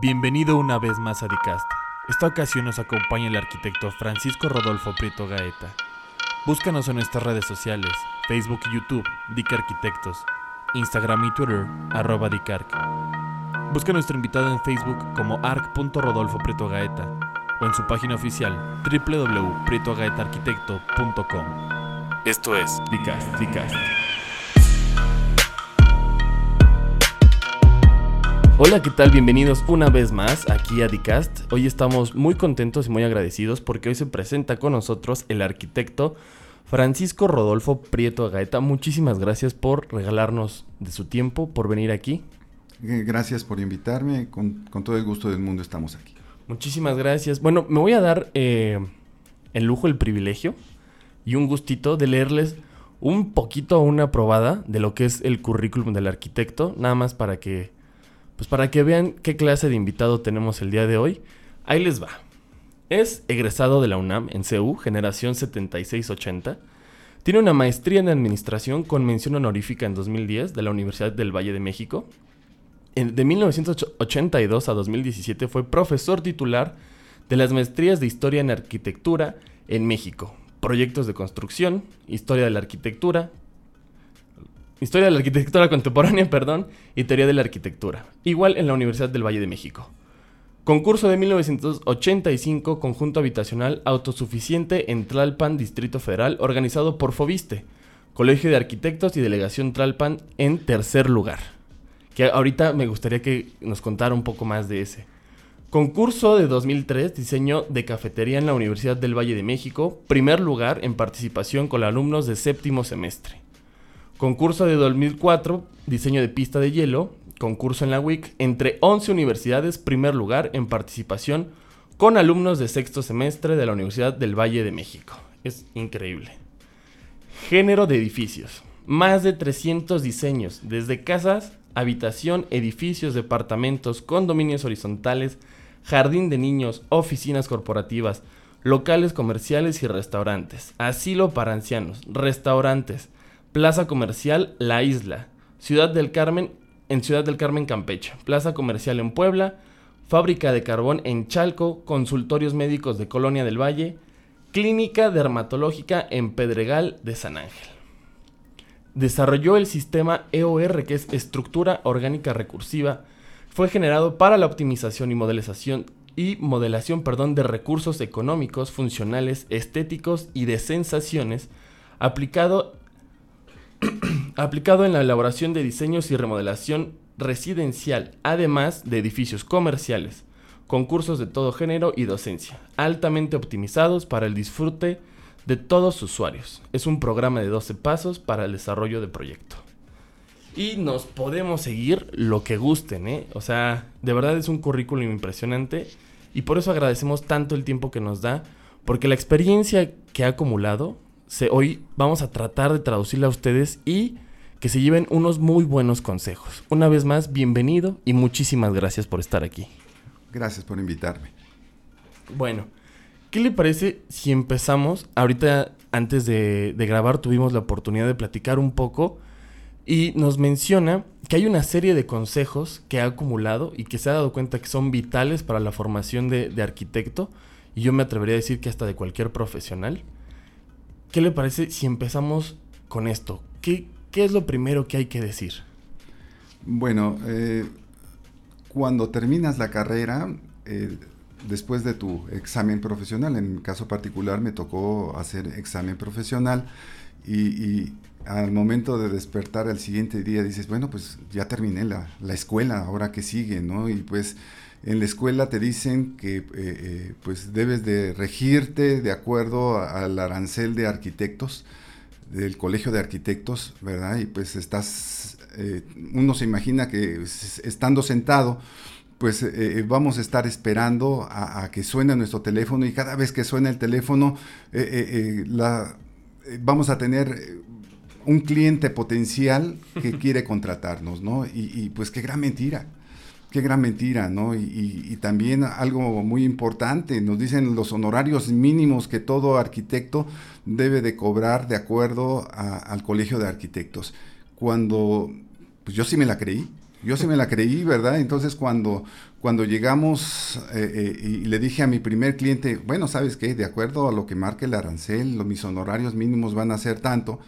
Bienvenido una vez más a Dicast. Esta ocasión nos acompaña el arquitecto Francisco Rodolfo Prieto Gaeta. Búscanos en nuestras redes sociales, Facebook y YouTube, Dic Arquitectos, Instagram y Twitter, arroba Dicarc. Busca a nuestro invitado en Facebook como arc.rodolfo Prieto Gaeta o en su página oficial www.prietogaetaarquitecto.com. Esto es Dicast, Dicast. Hola, ¿qué tal? Bienvenidos una vez más aquí a Dicast. Hoy estamos muy contentos y muy agradecidos porque hoy se presenta con nosotros el arquitecto Francisco Rodolfo Prieto Gaeta. Muchísimas gracias por regalarnos de su tiempo, por venir aquí. Eh, gracias por invitarme, con, todo el gusto del mundo estamos aquí. Muchísimas gracias. Bueno, me voy a dar eh, el lujo, el privilegio y un gustito de leerles un poquito una probada de lo que es el currículum del arquitecto, nada más para que pues para que vean qué clase de invitado tenemos el día de hoy, ahí les va. Es egresado de la UNAM en CEU, generación 7680. Tiene una maestría en administración con mención honorífica en 2010 de la Universidad del Valle de México. de 1982 a 2017 fue profesor titular de las maestrías de Historia en Arquitectura en México, proyectos de construcción, Historia de la Arquitectura, Historia de la Arquitectura Contemporánea, perdón, y Teoría de la Arquitectura. Igual en la Universidad del Valle de México. Concurso de 1985, conjunto habitacional autosuficiente en Tlalpan, Distrito Federal, organizado por Fobiste, Colegio de Arquitectos y Delegación Tlalpan en tercer lugar. Que ahorita me gustaría que nos contara un poco más de ese. Concurso de 2003, diseño de cafetería en la Universidad del Valle de México, primer lugar en participación con alumnos de séptimo semestre. Concurso de 2004, diseño de pista de hielo, concurso en la WIC, entre 11 universidades, primer lugar en participación con alumnos de sexto semestre de la Universidad del Valle de México. Es increíble. Género de edificios. Más de 300 diseños, desde casas, habitación, edificios, departamentos, condominios horizontales, jardín de niños, oficinas corporativas, locales comerciales y restaurantes, asilo para ancianos, restaurantes, Plaza Comercial La Isla, Ciudad del Carmen, en Ciudad del Carmen, Campeche, Plaza Comercial en Puebla, Fábrica de Carbón en Chalco, Consultorios Médicos de Colonia del Valle, Clínica Dermatológica en Pedregal de San Ángel. Desarrolló el sistema EOR, que es Estructura Orgánica Recursiva. Fue generado para la optimización y modelización y modelación, perdón, de recursos económicos, funcionales, estéticos y de sensaciones, aplicado aplicado en la elaboración de diseños y remodelación residencial, además de edificios comerciales, concursos de todo género y docencia, altamente optimizados para el disfrute de todos sus usuarios. Es un programa de 12 pasos para el desarrollo de proyecto. Y nos podemos seguir lo que gusten, ¿eh? O sea, de verdad es un currículum impresionante y por eso agradecemos tanto el tiempo que nos da, porque la experiencia que ha acumulado hoy vamos a tratar de traducirla a ustedes y que se lleven unos muy buenos consejos. Una vez más, bienvenido y muchísimas gracias por estar aquí. Gracias por invitarme. Bueno, ¿qué le parece si empezamos? Ahorita, antes de, de grabar, tuvimos la oportunidad de platicar un poco y nos menciona que hay una serie de consejos que ha acumulado y que se ha dado cuenta que son vitales para la formación de, de arquitecto y yo me atrevería a decir que hasta de cualquier profesional. ¿Qué le parece si empezamos con esto? ¿Qué, qué es lo primero que hay que decir? Bueno, eh, cuando terminas la carrera, eh, después de tu examen profesional, en mi caso particular me tocó hacer examen profesional y, al momento de despertar al siguiente día dices, bueno, pues ya terminé la, la escuela, ahora que sigue, ¿no? Y pues en la escuela te dicen que eh, eh, pues debes de regirte de acuerdo al arancel de arquitectos del colegio de arquitectos, ¿verdad? Y pues estás, eh, uno se imagina que estando sentado, pues vamos a estar esperando a, que suene nuestro teléfono y cada vez que suena el teléfono la, vamos a tener un cliente potencial que quiere contratarnos, ¿no? y pues qué gran mentira. Qué gran mentira, ¿no? Y, también algo muy importante, nos dicen los honorarios mínimos que todo arquitecto debe de cobrar de acuerdo al colegio de arquitectos. Cuando, pues yo sí me la creí, Yo sí me la creí, ¿verdad? Entonces cuando, cuando llegamos eh, eh, y le dije a mi primer cliente, bueno, ¿sabes qué? De acuerdo a lo que marque el arancel, mis honorarios mínimos van a ser tanto.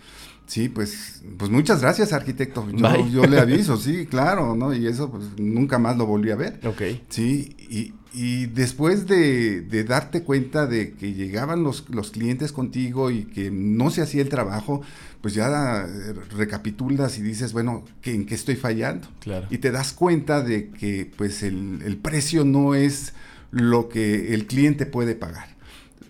Sí, pues, pues muchas gracias, arquitecto. Yo, yo, le aviso, sí, claro, ¿no? Y eso pues nunca más lo volví a ver. Ok. Sí, y, y después de, de, darte cuenta de que llegaban los, los, clientes contigo y que no se hacía el trabajo, pues ya recapitulas y dices, bueno, ¿en qué estoy fallando? Claro. Y te das cuenta de que pues el, el precio no es lo que el cliente puede pagar.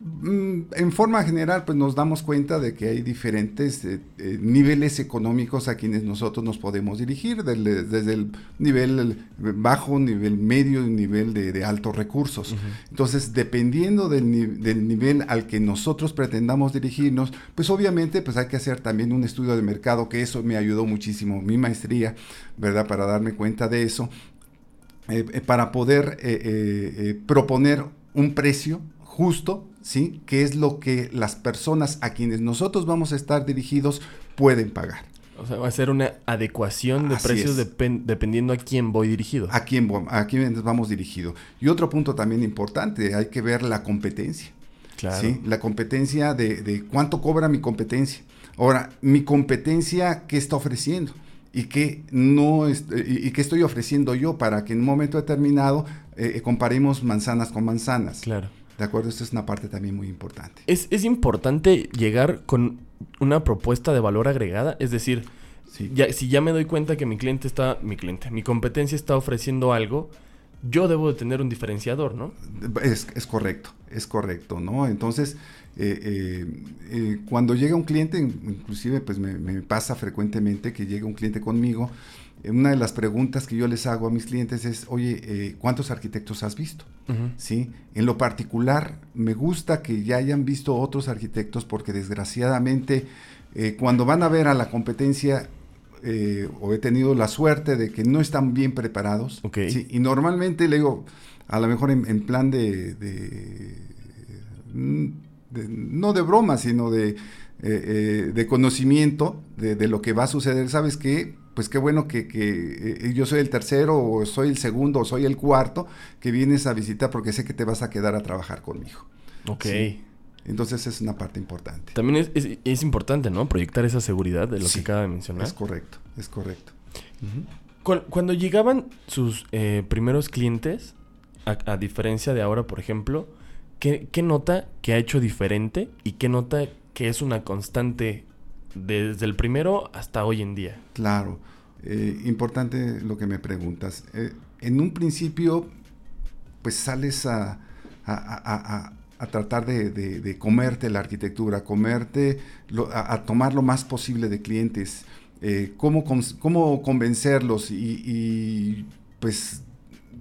Mm, en forma general, pues nos damos cuenta de que hay diferentes eh, eh, niveles económicos a quienes nosotros nos podemos dirigir, del, desde el nivel bajo, nivel medio y nivel de, de altos recursos. Uh -huh. Entonces, dependiendo del, del, nivel al que nosotros pretendamos dirigirnos, pues obviamente pues hay que hacer también un estudio de mercado, que eso me ayudó muchísimo, mi maestría, ¿verdad? Para darme cuenta de eso, eh, para poder proponer un precio justo ¿sí? ¿Qué es lo que las personas a quienes nosotros vamos a estar dirigidos pueden pagar? O sea, va a ser una adecuación de Así precios dep dependiendo a quién voy dirigido. A quién, a quién vamos dirigido. Y otro punto también importante, hay que ver la competencia. Claro. ¿sí? La competencia de, de cuánto cobra mi competencia. Ahora, mi competencia, ¿qué está ofreciendo? y qué no es, y, qué estoy ofreciendo yo para que en un momento determinado eh, comparemos manzanas con manzanas. Claro. ¿De acuerdo? Esta es una parte también muy importante. Es, es importante llegar con una propuesta de valor agregada, es decir, sí. ya, si ya me doy cuenta que mi cliente está, mi cliente, mi competencia está ofreciendo algo, yo debo de tener un diferenciador, ¿no? Es, es correcto, es correcto, ¿no? Entonces, eh, eh, eh, cuando llega un cliente, inclusive pues me, me, pasa frecuentemente que llega un cliente conmigo, una de las preguntas que yo les hago a mis clientes es, oye, eh, ¿cuántos arquitectos has visto? Uh -huh. ¿Sí? En lo particular, me gusta que ya hayan visto otros arquitectos porque desgraciadamente eh, cuando van a ver a la competencia, eh, o he tenido la suerte de que no están bien preparados, okay. ¿sí? y normalmente le digo, a lo mejor en, en plan de, de, de, no de broma, sino de, de conocimiento de, de, lo que va a suceder, ¿sabes qué? Pues qué bueno que, que eh, yo soy el tercero o soy el segundo o soy el cuarto que vienes a visitar porque sé que te vas a quedar a trabajar conmigo. Ok. ¿Sí? Entonces es una parte importante. También es, es, es, importante, ¿no? Proyectar esa seguridad de lo sí, que acaba de mencionar. Es correcto, es correcto. Uh -huh. Cuando llegaban sus eh, primeros clientes, a, a, diferencia de ahora, por ejemplo, ¿qué, ¿qué nota que ha hecho diferente y qué nota que es una constante desde el primero hasta hoy en día. Claro, eh, importante lo que me preguntas. Eh, en un principio, pues sales a, a, a, a tratar de, de, comerte la arquitectura, comerte, a, tomar lo más posible de clientes, eh, cómo, cómo convencerlos y pues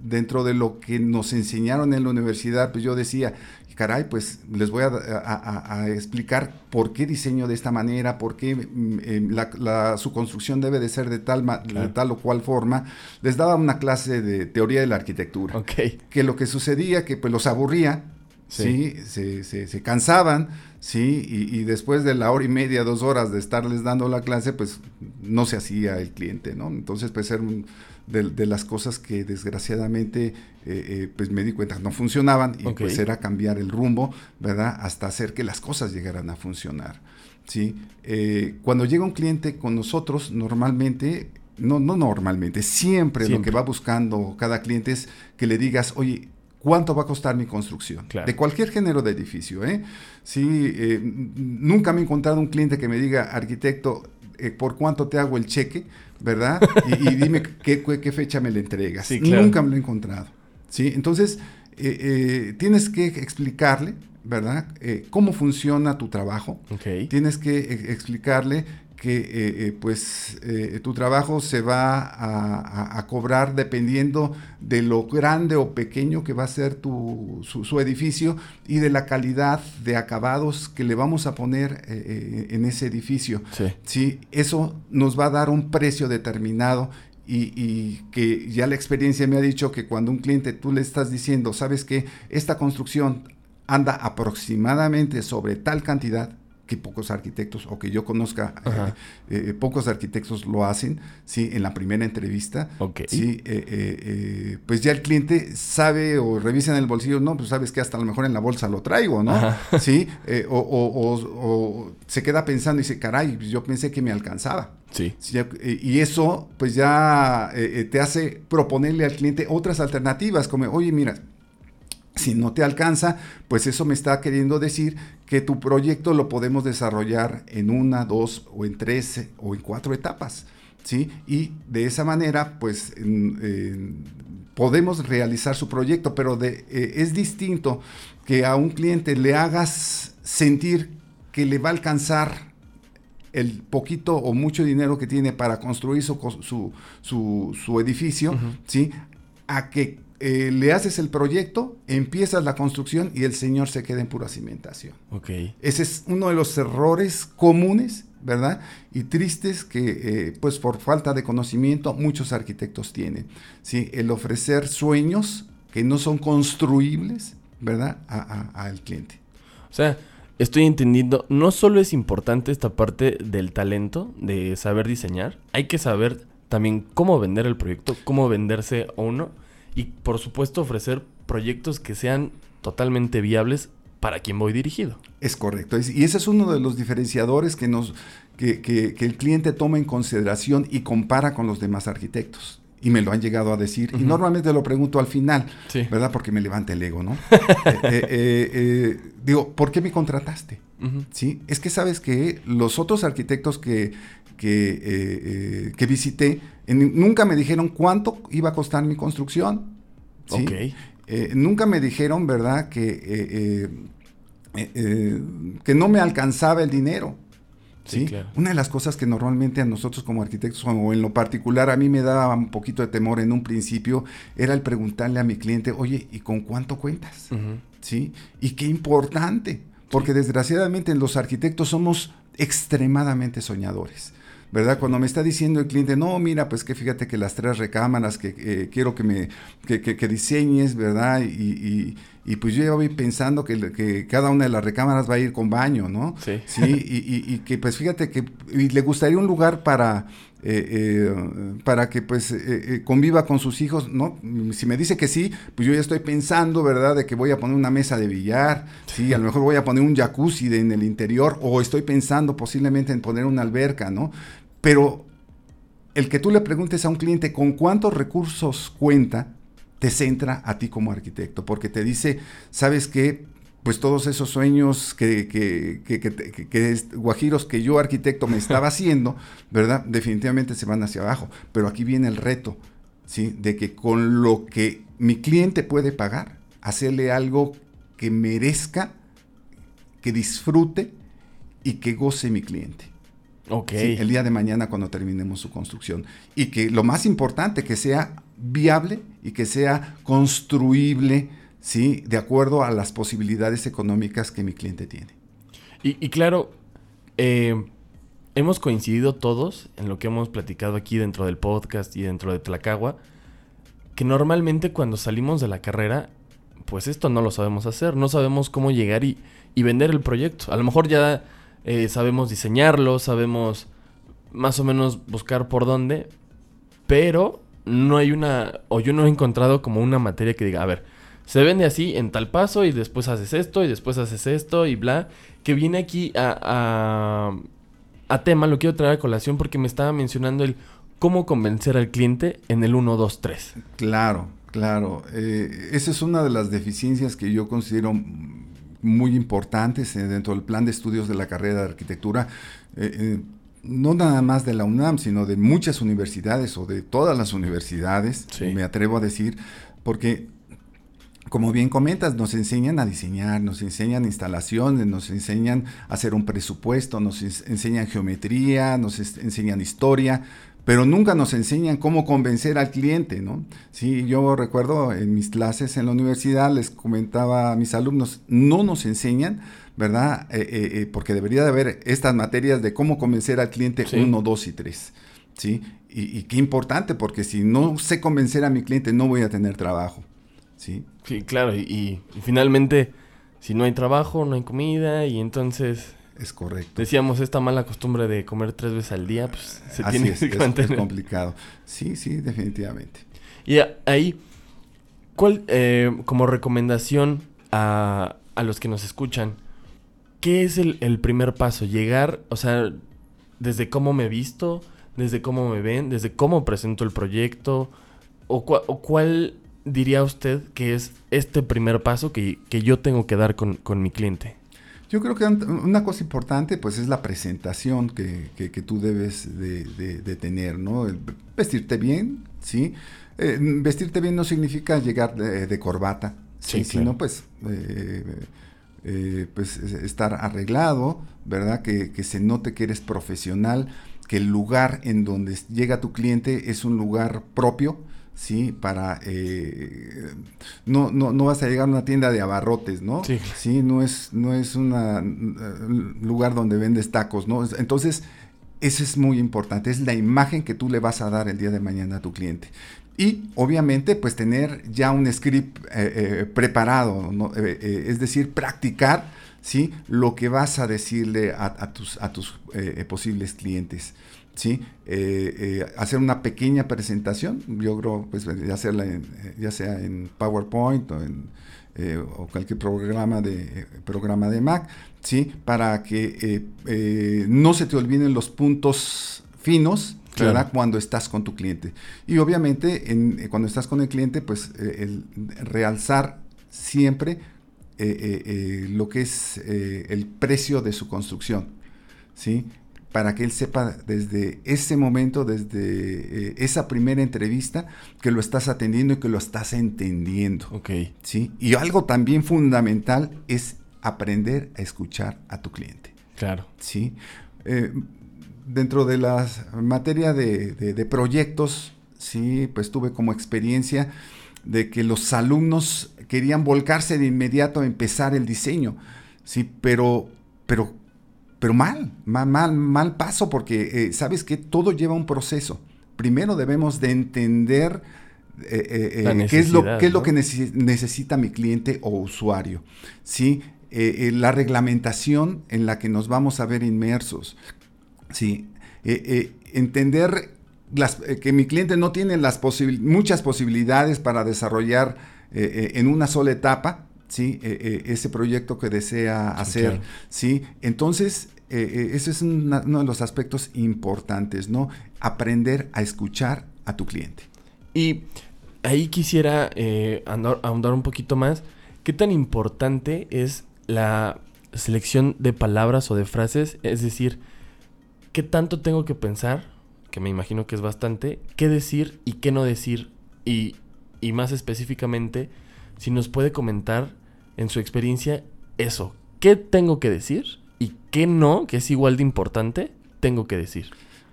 dentro de lo que nos enseñaron en la universidad, pues yo decía, caray, pues les voy a, a, a, explicar por qué diseño de esta manera, por qué eh, la, la, su construcción debe de ser de tal, claro. de tal o cual forma. Les daba una clase de teoría de la arquitectura. Okay. Que lo que sucedía, que pues los aburría, sí, ¿sí? Se, se, se, cansaban, sí, y, y, después de la hora y media, dos horas de estarles dando la clase, pues no se hacía el cliente, ¿no? Entonces, pues era un, de, de, las cosas que desgraciadamente eh, eh, pues me di cuenta no funcionaban y okay. pues era cambiar el rumbo, ¿verdad? Hasta hacer que las cosas llegaran a funcionar, ¿sí? Eh, cuando llega un cliente con nosotros, normalmente, no, no normalmente, siempre, siempre, lo que va buscando cada cliente es que le digas, oye, ¿Cuánto va a costar mi construcción? Claro. De cualquier género de edificio. ¿eh? Sí, eh, nunca me he encontrado un cliente que me diga, arquitecto, ¿por cuánto te hago el cheque? ¿Verdad? Y, y dime qué, qué, fecha me le entregas. Sí, claro. Nunca me lo he encontrado. ¿sí? Entonces, eh, eh, tienes que explicarle, ¿verdad? cómo funciona tu trabajo. Okay. Tienes que explicarle que eh, eh, pues eh, tu trabajo se va a, a, a, cobrar dependiendo de lo grande o pequeño que va a ser tu, su, su edificio y de la calidad de acabados que le vamos a poner en ese edificio. Sí. sí. Eso nos va a dar un precio determinado y, y, que ya la experiencia me ha dicho que cuando un cliente tú le estás diciendo, sabes que esta construcción anda aproximadamente sobre tal cantidad, que pocos arquitectos o que yo conozca, eh, eh, pocos arquitectos lo hacen, ¿sí? En la primera entrevista, ¿sí? Eh, pues ya el cliente sabe o revisa en el bolsillo, no, pues sabes que hasta a lo mejor en la bolsa lo traigo, ¿no? ¿Sí? O, se queda pensando y dice, caray, pues yo pensé que me alcanzaba. Sí. y eso pues ya te hace proponerle al cliente otras alternativas, como, oye, mira, si no te alcanza, pues eso me está queriendo decir que tu proyecto lo podemos desarrollar en una, dos o en tres o en cuatro etapas. ¿sí? Y de esa manera, pues podemos realizar su proyecto, pero de, eh, es distinto que a un cliente le hagas sentir que le va a alcanzar el poquito o mucho dinero que tiene para construir su, su, edificio, ¿sí? A que eh, le haces el proyecto, empiezas la construcción y el señor se queda en pura cimentación. Ese es uno de los errores comunes, ¿verdad? Y tristes que, eh, pues por falta de conocimiento, muchos arquitectos tienen. ¿sí? El ofrecer sueños que no son construibles, ¿verdad? Al cliente. O sea, estoy entendiendo, no solo es importante esta parte del talento, de saber diseñar, hay que saber también cómo vender el proyecto, cómo venderse a uno y por supuesto ofrecer proyectos que sean totalmente viables para quien voy dirigido. Es correcto. Y ese es uno de los diferenciadores que, nos, que, que, el cliente toma en consideración y compara con los demás arquitectos. Y me lo han llegado a decir. Y normalmente lo pregunto al final, ¿verdad? Porque me levanta el ego, ¿no? Eh, eh, eh, digo, ¿por qué me contrataste? ¿Sí? Es que sabes que los otros arquitectos que, que, que visité nunca me dijeron cuánto iba a costar mi construcción. ¿sí? Eh, nunca me dijeron, ¿verdad?, que, eh, eh, que no me alcanzaba el dinero. ¿sí? Una de las cosas que normalmente a nosotros como arquitectos, o en lo particular a mí me daba un poquito de temor en un principio, era el preguntarle a mi cliente, oye, ¿y con cuánto cuentas? ¿Sí? Y qué importante, porque desgraciadamente los arquitectos somos extremadamente soñadores. ¿Verdad? Cuando me está diciendo el cliente, no, mira, pues que fíjate que las tres recámaras que eh, quiero que me que, diseñes, ¿verdad? Y, y, pues yo ya voy pensando que, que, cada una de las recámaras va a ir con baño, ¿no? Sí. Sí, y, que pues fíjate que le gustaría un lugar para... Eh, eh, para que pues conviva con sus hijos, ¿no? Si me dice que sí, pues yo ya estoy pensando, ¿verdad? De que voy a poner una mesa de billar, sí, a lo mejor voy a poner un jacuzzi en el interior, o estoy pensando posiblemente en poner una alberca, ¿no? Pero el que tú le preguntes a un cliente con cuántos recursos cuenta, te centra a ti como arquitecto, porque te dice, ¿sabes qué? Pues todos esos sueños que, que, que, que, guajiros que yo arquitecto me estaba haciendo, ¿verdad? Definitivamente se van hacia abajo. Pero aquí viene el reto, ¿sí? De que con lo que mi cliente puede pagar, hacerle algo que merezca, que disfrute y que goce mi cliente. El día de mañana cuando terminemos su construcción. Y que lo más importante, que sea viable y que sea construible, ¿sí? De acuerdo a las posibilidades económicas que mi cliente tiene. Y, claro, eh, hemos coincidido todos en lo que hemos platicado aquí dentro del podcast y dentro de Tlacagua, que normalmente cuando salimos de la carrera, pues esto no lo sabemos hacer, no sabemos cómo llegar y, y vender el proyecto. A lo mejor ya eh, sabemos diseñarlo, sabemos más o menos buscar por dónde, pero no hay una, o yo no he encontrado como una materia que diga, a ver, se vende así en tal paso y después haces esto y después haces esto y bla, que viene aquí a, a, tema, lo quiero traer a colación porque me estaba mencionando el cómo convencer al cliente en el 1, 2, 3. Claro, claro. Eh, esa es una de las deficiencias que yo considero muy importantes eh, dentro del plan de estudios de la carrera de arquitectura, eh, eh, no nada más de la UNAM, sino de muchas universidades o de todas las universidades, me atrevo a decir, porque como bien comentas, nos enseñan a diseñar, nos enseñan instalaciones, nos enseñan a hacer un presupuesto, nos enseñan geometría, nos enseñan historia, pero nunca nos enseñan cómo convencer al cliente, ¿no? Sí, yo recuerdo en mis clases en la universidad, les comentaba a mis alumnos, no nos enseñan, ¿verdad? Eh, eh, eh, porque debería de haber estas materias de cómo convencer al cliente 1, 2 y 3, ¿sí? Y, qué importante, porque si no sé convencer a mi cliente, no voy a tener trabajo, ¿sí? Sí, claro, y, y finalmente, si no hay trabajo, no hay comida, y entonces Es correcto. Decíamos esta mala costumbre de comer tres veces al día, pues se tiene es, que mantener. es complicado. Sí, sí, definitivamente. Y ahí, ¿cuál, eh, como recomendación a, a los que nos escuchan, qué es el, el primer paso? Llegar, o sea, desde cómo me visto, desde cómo me ven, desde cómo presento el proyecto, o, cua- o cuál diría usted que es este primer paso que, que yo tengo que dar con, con mi cliente. Yo creo que un- una cosa importante pues es la presentación que, que- que tú debes de, de- de tener, ¿no? El vestirte bien, ¿sí? Eh, vestirte bien no significa llegar de, de corbata, Sí, ¿sí? claro. sino pues, eh, eh, pues es- estar arreglado, ¿verdad? Que, que se note que eres profesional, que el lugar en donde llega tu cliente es un lugar propio, ¿sí? Para... eh, no, no, no vas a llegar a una tienda de abarrotes, ¿no? Sí. Sí, no es, no es un lugar donde vendes tacos, ¿no? Es- Entonces, eso es muy importante, es la imagen que tú le vas a dar el día de mañana a tu cliente. Y obviamente, pues tener ya un script eh, eh, preparado, ¿no? Eh, eh, es decir, practicar, ¿sí? Lo que vas a decirle a, a tus, a tus eh, eh, posibles clientes. ¿sí? Eh, eh, hacer una pequeña presentación, yo creo, pues ya, hacerla en, ya sea en PowerPoint o en eh, o cualquier programa de programa de Mac, ¿sí? Para que no se te olviden los puntos finos, Claro. ¿verdad? Cuando estás con tu cliente. Y obviamente, en, cuando estás con el cliente, pues el realzar siempre eh, eh, eh, lo que es el precio de su construcción, ¿sí? Para que él sepa desde ese momento, desde esa primera entrevista, que lo estás atendiendo y que lo estás entendiendo. Ok. ¿sí? Y algo también fundamental es aprender a escuchar a tu cliente. Claro. ¿sí? Dentro de la materia de, de- de proyectos, sí, pues tuve como experiencia de que los alumnos querían volcarse de inmediato a empezar el diseño, sí, pero, pero, pero mal, mal, mal, mal paso, porque eh, sabes que todo lleva un proceso. Primero debemos de entender eh, eh, qué es lo, que necesi- necesita mi cliente o usuario, ¿sí? La reglamentación en la que nos vamos a ver inmersos, ¿sí? Entender las, que mi cliente no tiene las posibil- muchas posibilidades para desarrollar eh, eh, en una sola etapa, ¿sí? Eh, ese proyecto que desea hacer. ¿sí? Entonces, ese es una- uno de los aspectos importantes, ¿no? Aprender a escuchar a tu cliente. Y ahí quisiera andar- ahondar un poquito más. ¿Qué tan importante es la selección de palabras o de frases? Es decir, ¿qué tanto tengo que pensar? Que me imagino que es bastante. ¿Qué decir y qué no decir? Y, y más específicamente, si nos puede comentar en su experiencia eso. ¿Qué tengo que decir? Y qué no, que es igual de importante, tengo que decir.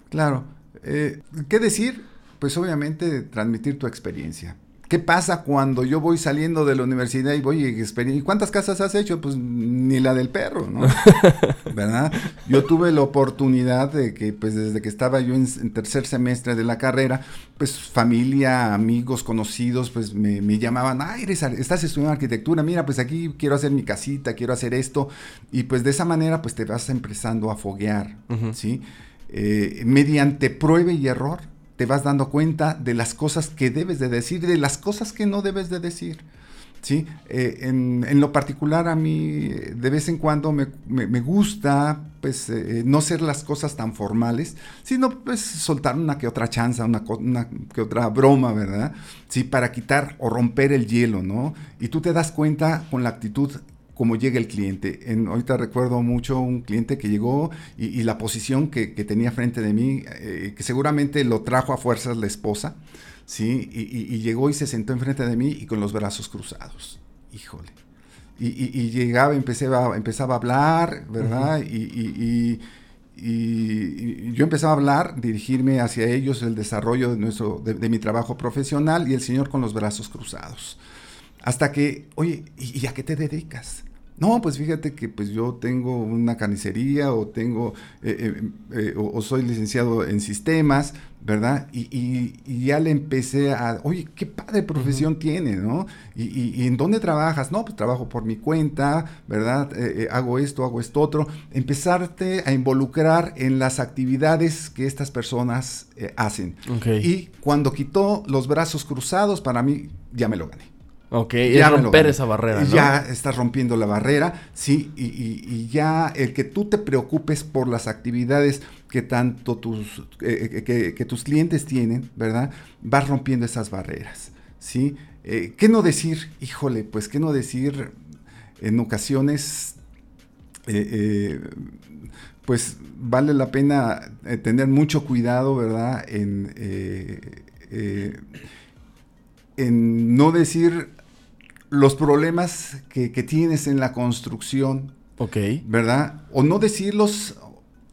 Claro. Eh, ¿Qué decir? Pues obviamente transmitir tu experiencia. ¿Qué pasa cuando yo voy saliendo de la universidad y voy y ¿Y cuántas casas has hecho? Pues ni la del perro, ¿no? ¿Verdad? Yo tuve la oportunidad de que, pues desde que estaba yo en, en tercer semestre de la carrera, pues familia, amigos, conocidos, pues me, me llamaban, ah, eres, estás estudiando arquitectura, mira, pues aquí quiero hacer mi casita, quiero hacer esto. Y pues de esa manera, pues te vas empezando a foguear. ¿sí? Eh, mediante prueba y error te vas dando cuenta de las cosas que debes de decir y de las cosas que no debes de decir. ¿sí? Eh, en, en lo particular a mí eh, de vez en cuando me, me- gusta pues eh, no ser las cosas tan formales, sino pues soltar una que otra chanza, una, una que otra broma, ¿verdad? Sí, para quitar o romper el hielo, ¿no? Y tú te das cuenta con la actitud como llega el cliente. En, ahorita recuerdo mucho un cliente que llegó y, y la posición que, que tenía frente de mí, eh, que seguramente lo trajo a fuerzas la esposa, ¿sí? Y, y- y llegó y se sentó enfrente de mí y con los brazos cruzados. Híjole. Y, llegaba, empecé a- empezaba a hablar, ¿verdad? y, yo empezaba a hablar, dirigirme hacia ellos, el desarrollo de, nuestro, de, de mi trabajo profesional y el señor con los brazos cruzados. Hasta que, oye, ¿y, y a qué te dedicas? No, pues fíjate que pues yo tengo una carnicería o tengo eh, eh, eh, o, soy licenciado en sistemas, ¿verdad? Y, ya le empecé a, oye, qué padre profesión tiene, ¿no? Y, en dónde trabajas? No, pues trabajo por mi cuenta, ¿verdad? hago esto, hago esto otro. Empezarte a involucrar en las actividades que estas personas hacen. Y cuando quitó los brazos cruzados, para mí ya me lo gané. Ok, ya romper esa barrera. ¿no? Ya estás rompiendo la barrera, sí, y, ya el que tú te preocupes por las actividades que tanto tus, eh, eh, que, tus clientes tienen, ¿verdad? Vas rompiendo esas barreras, ¿sí? Eh, ¿Qué no decir? Híjole, pues qué no decir en ocasiones, pues vale la pena tener mucho cuidado, ¿verdad? En, en no decir los problemas que, tienes en la construcción. Ok. ¿Verdad? O no decirlos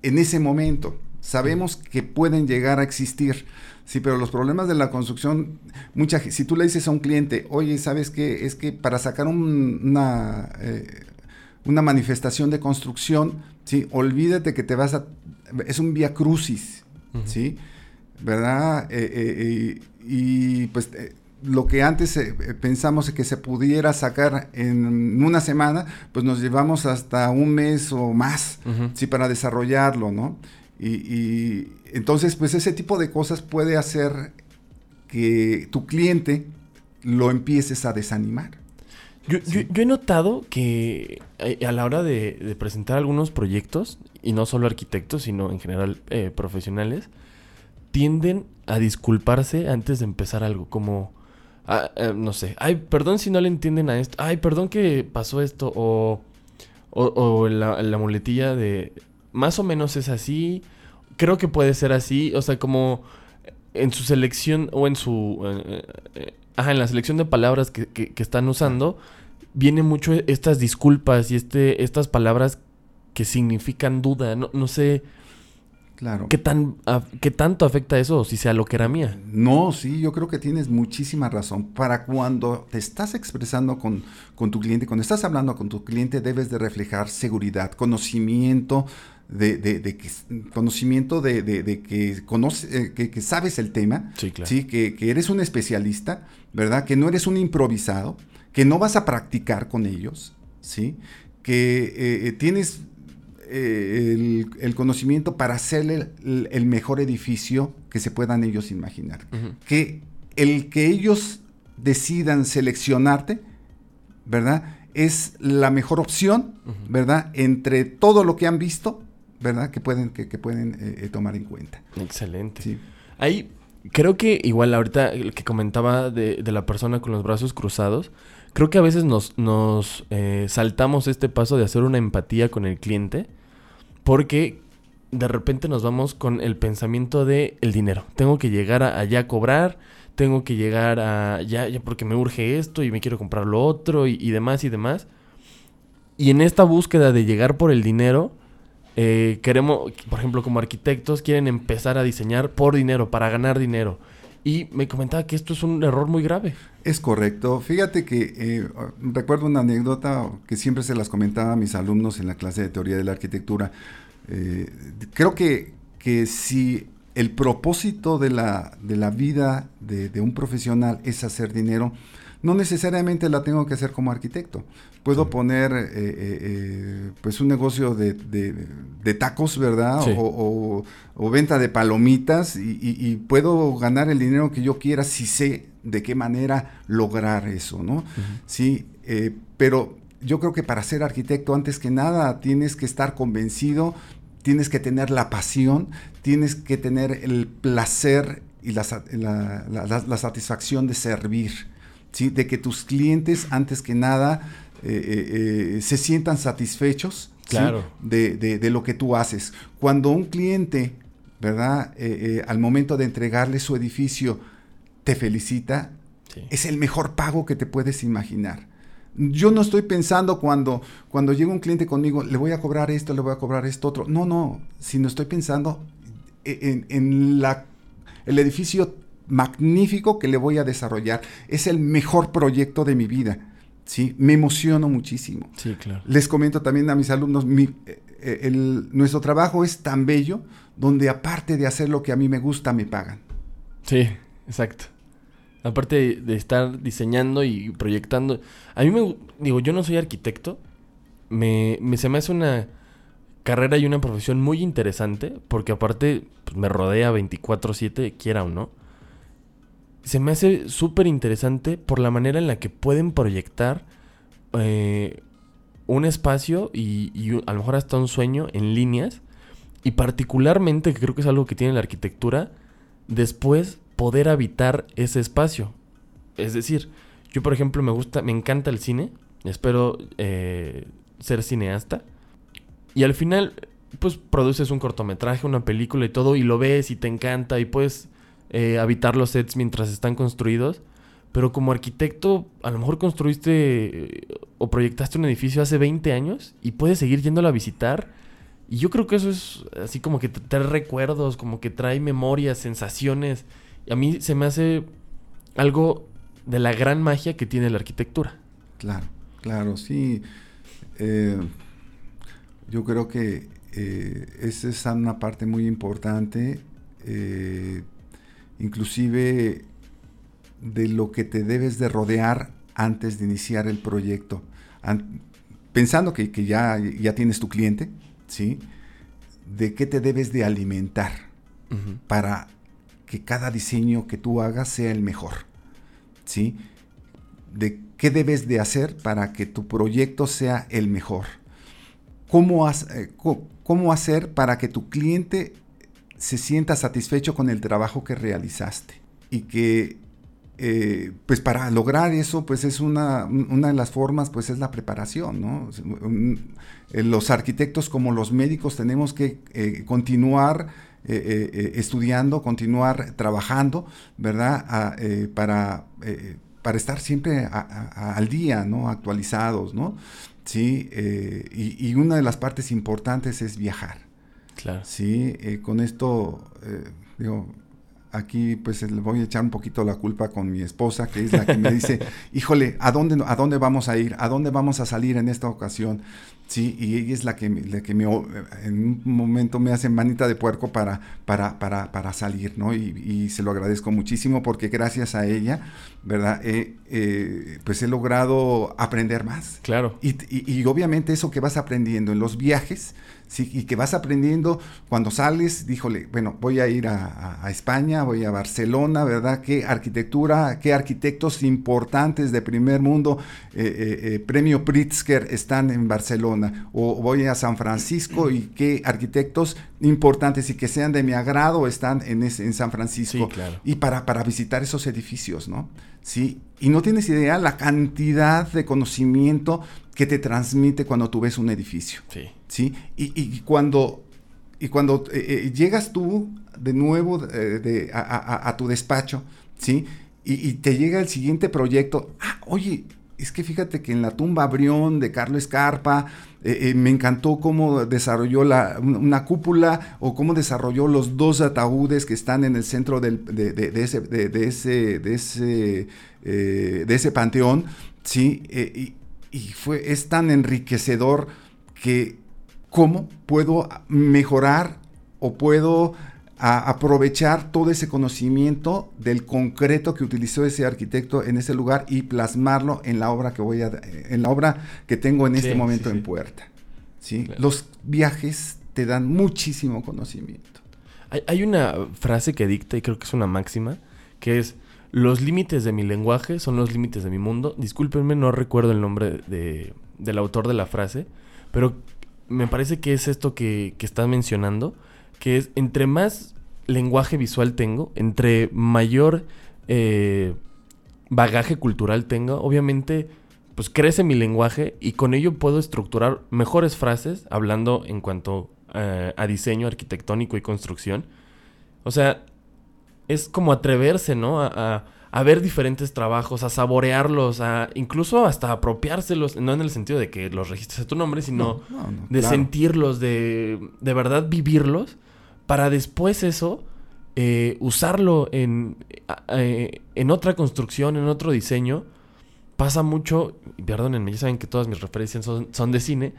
en ese momento. Sabemos que pueden llegar a existir. Sí, pero los problemas de la construcción, mucha, si tú le dices a un cliente, oye, ¿sabes qué? Es que para sacar una, eh, una manifestación de construcción, ¿sí? Olvídate que te vas a... Es un vía crucis, ¿sí? ¿Verdad? Eh, eh, y pues lo que antes eh, pensamos que se pudiera sacar en una semana, pues nos llevamos hasta un mes o más, sí, para desarrollarlo, ¿no? Y, entonces, pues ese tipo de cosas puede hacer que tu cliente lo empieces a desanimar. Yo, he notado que eh, a la hora de, presentar algunos proyectos, y no solo arquitectos, sino en general eh, profesionales, tienden a disculparse antes de empezar algo, como Ah, eh, no sé, ay, perdón si no le entienden a esto, ay, perdón que pasó esto, o, o, la, muletilla de, más o menos es así, creo que puede ser así, o sea, como en su selección o en su, eh, ajá, en la selección de palabras que, que, están usando, viene mucho estas disculpas y este, estas palabras que significan duda, no, no sé Claro. ¿Qué, tan, ¿Qué tanto afecta eso, si sea lo que era mía? No, sí, yo creo que tienes muchísima razón. Para cuando te estás expresando con, tu cliente, cuando estás hablando con tu cliente, debes de reflejar seguridad, conocimiento, de, de, que, conocimiento de, que, conoce, eh, que, sabes el tema, sí, claro. ¿sí? Que, eres un especialista, ¿verdad? Que no eres un improvisado, que no vas a practicar con ellos, ¿sí? Que eh, eh, tienes eh, el, conocimiento para hacerle el, mejor edificio que se puedan ellos imaginar. Que el que ellos decidan seleccionarte, ¿verdad? Es la mejor opción, ¿verdad? Entre todo lo que han visto, ¿verdad? Que pueden, que, pueden eh, eh, tomar en cuenta. Excelente. Sí. Ahí creo que igual ahorita el que comentaba de, la persona con los brazos cruzados, creo que a veces nos, nos saltamos este paso de hacer una empatía con el cliente porque de repente nos vamos con el pensamiento de el dinero. Tengo que llegar a, allá a cobrar, tengo que llegar a ya, ya porque me urge esto y me quiero comprar lo otro y, demás y demás. Y en esta búsqueda de llegar por el dinero, eh, queremos, por ejemplo, como arquitectos, quieren empezar a diseñar por dinero, para ganar dinero. Y me comentaba que esto es un error muy grave. Es correcto. Fíjate que eh, recuerdo una anécdota que siempre se las comentaba a mis alumnos en la clase de teoría de la arquitectura. Eh, creo que, que si el propósito de la, de la vida de, un profesional es hacer dinero, no necesariamente la tengo que hacer como arquitecto. Puedo poner eh, pues un negocio de, tacos, ¿verdad? O, venta de palomitas y, puedo ganar el dinero que yo quiera si sé de qué manera lograr eso, ¿no? Sí, eh, pero yo creo que para ser arquitecto, antes que nada, tienes que estar convencido, tienes que tener la pasión, tienes que tener el placer y la, satisfacción de servir, ¿sí? De que tus clientes, antes que nada, eh, eh, se sientan satisfechos claro. de, lo que tú haces. Cuando un cliente, ¿verdad? al momento de entregarle su edificio, te felicita, es el mejor pago que te puedes imaginar. Yo no estoy pensando cuando, cuando llega un cliente conmigo, le voy a cobrar esto, le voy a cobrar esto otro. No, no, sino estoy pensando en, la, el edificio magnífico que le voy a desarrollar. Es el mejor proyecto de mi vida. ¿Sí? Me emociono muchísimo. Sí, claro. Les comento también a mis alumnos, eh, nuestro trabajo es tan bello donde aparte de hacer lo que a mí me gusta, me pagan. Sí, exacto. Aparte de, estar diseñando y proyectando. A mí me... Digo, yo no soy arquitecto. Me, me se me hace una carrera y una profesión muy interesante. Porque aparte pues, me rodea 24/7, quiera o no. Se me hace súper interesante por la manera en la que pueden proyectar eh, un espacio y, a lo mejor hasta un sueño en líneas. Y particularmente, que creo que es algo que tiene la arquitectura, después poder habitar ese espacio. Es decir, yo por ejemplo me gusta, me encanta el cine, espero eh, ser cineasta. Y al final, pues produces un cortometraje, una película y todo, y lo ves y te encanta y puedes eh, habitar los sets mientras están construidos. Pero como arquitecto, a lo mejor construiste eh, o proyectaste un edificio hace 20 años y puedes seguir yéndolo a visitar. Y yo creo que eso es así como que trae recuerdos, como que trae memorias, sensaciones y a mí se me hace algo de la gran magia que tiene la arquitectura. Claro, claro, sí. Eh, yo creo que esa es una parte muy importante, eh, inclusive de lo que te debes de rodear antes de iniciar el proyecto. pensando que, ya, ya, tienes tu cliente, ¿sí? ¿De qué te debes de alimentar para que cada diseño que tú hagas sea el mejor. ¿Sí? De qué debes de hacer para que tu proyecto sea el mejor. ¿Cómo, eh, cómo hacer para que tu cliente se sienta satisfecho con el trabajo que realizaste? Y que, eh, pues para lograr eso, pues es una, una, de las formas, pues es la preparación, ¿no? Los arquitectos como los médicos tenemos que eh, continuar eh, eh, eh, estudiando, continuar trabajando, ¿verdad? para, para estar siempre al día, ¿no? Actualizados, ¿no? Sí, y, una de las partes importantes es viajar. Claro. Sí, con esto, digo, aquí pues le voy a echar un poquito la culpa con mi esposa, que es la que me dice, híjole, ¿a dónde, ¿a dónde vamos a ir? ¿A dónde vamos a salir en esta ocasión? Sí, y ella es la que, la que me, en un momento me hace manita de puerco para, para, para, para salir, ¿no? Y, se lo agradezco muchísimo porque gracias a ella, ¿verdad? Eh, pues he logrado aprender más. Claro. Y, y, obviamente eso que vas aprendiendo en los viajes, sí, y que vas aprendiendo cuando sales, díjole, bueno, voy a ir a, España, voy a Barcelona, ¿verdad? Qué arquitectura, qué arquitectos importantes de primer mundo, eh, eh, premio Pritzker están en Barcelona o voy a San Francisco y qué arquitectos importantes y que sean de mi agrado están en, en San Francisco. Y para, para visitar esos edificios, ¿no? Sí, y no tienes idea la cantidad de conocimiento que te transmite cuando tú ves un edificio. Sí. ¿sí? Y, cuando, y cuando eh, eh, llegas tú de nuevo de, a, tu despacho, ¿sí? Y, y, te llega el siguiente proyecto. Ah, oye, es que fíjate que en la tumba Brión de Carlos Escarpa eh, eh, me encantó cómo desarrolló la, una cúpula o cómo desarrolló los dos ataúdes que están en el centro de, ese, de, ese, de, ese, eh, de ese panteón, ¿sí? Y, y, fue, es tan enriquecedor que cómo puedo mejorar o puedo a aprovechar todo ese conocimiento del concreto que utilizó ese arquitecto en ese lugar y plasmarlo en la obra que voy a en la obra que tengo en este momento en puerta. ¿sí? Los viajes te dan muchísimo conocimiento. Hay, una frase que dicta y creo que es una máxima que es los límites de mi lenguaje son los límites de mi mundo. Discúlpenme, no recuerdo el nombre de, del autor de la frase, pero me parece que es esto que, que estás mencionando que es entre más lenguaje visual tengo, entre mayor eh, bagaje cultural tengo, obviamente pues crece mi lenguaje y con ello puedo estructurar mejores frases hablando en cuanto eh, a diseño arquitectónico y construcción. O sea, es como atreverse, ¿no? A, ver diferentes trabajos, a saborearlos, a incluso hasta apropiárselos, no en el sentido de que los registres a tu nombre, sino de sentirlos, de, de verdad vivirlos para después eso eh, usarlo en, en otra construcción, en otro diseño, pasa mucho, perdónenme, ya saben que todas mis referencias son, son de cine,